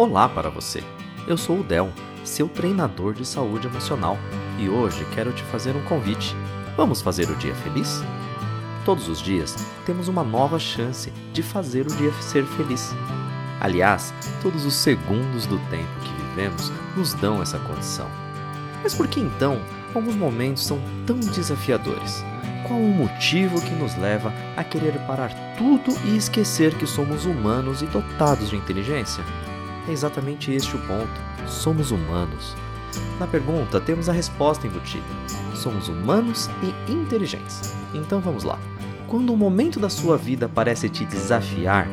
Olá para você. Eu sou o Del, seu treinador de saúde emocional, e hoje quero te fazer um convite. Vamos fazer o dia feliz? Todos os dias temos uma nova chance de fazer o dia ser feliz. Aliás, todos os segundos do tempo que vivemos nos dão essa condição. Mas por que então alguns momentos são tão desafiadores? Qual o motivo que nos leva a querer parar tudo e esquecer que somos humanos e dotados de inteligência? É exatamente este o ponto. Somos humanos. Na pergunta, temos a resposta embutida. Somos humanos e inteligentes. Então vamos lá. Quando um momento da sua vida parece te desafiar,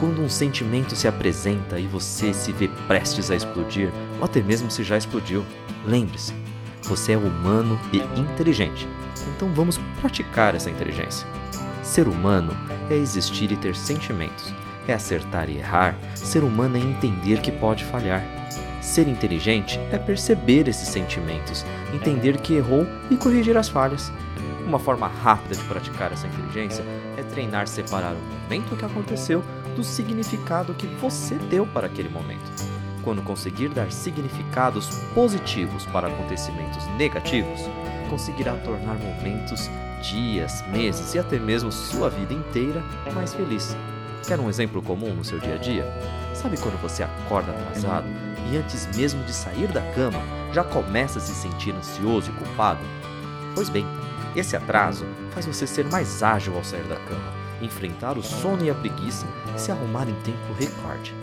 quando um sentimento se apresenta e você se vê prestes a explodir, ou até mesmo se já explodiu, lembre-se: você é humano e inteligente. Então vamos praticar essa inteligência. Ser humano é existir e ter sentimentos. É acertar e errar. Ser humano é entender que pode falhar. Ser inteligente é perceber esses sentimentos, entender que errou e corrigir as falhas. Uma forma rápida de praticar essa inteligência é treinar separar o momento que aconteceu do significado que você deu para aquele momento. Quando conseguir dar significados positivos para acontecimentos negativos, conseguirá tornar momentos, dias, meses e até mesmo sua vida inteira mais feliz. Quer um exemplo comum no seu dia a dia? Sabe quando você acorda atrasado e antes mesmo de sair da cama já começa a se sentir ansioso e culpado? Pois bem, esse atraso faz você ser mais ágil ao sair da cama, enfrentar o sono e a preguiça e se arrumar em tempo recorde.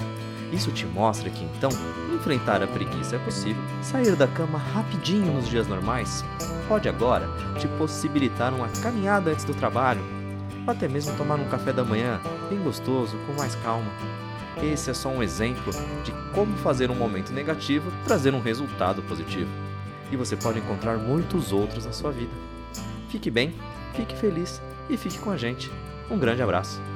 Isso te mostra que então enfrentar a preguiça é possível. Sair da cama rapidinho nos dias normais pode agora te possibilitar uma caminhada antes do trabalho, ou até mesmo tomar um café da manhã bem gostoso, com mais calma. Esse é só um exemplo de como fazer um momento negativo trazer um resultado positivo. E você pode encontrar muitos outros na sua vida. Fique bem, fique feliz e fique com a gente. Um grande abraço.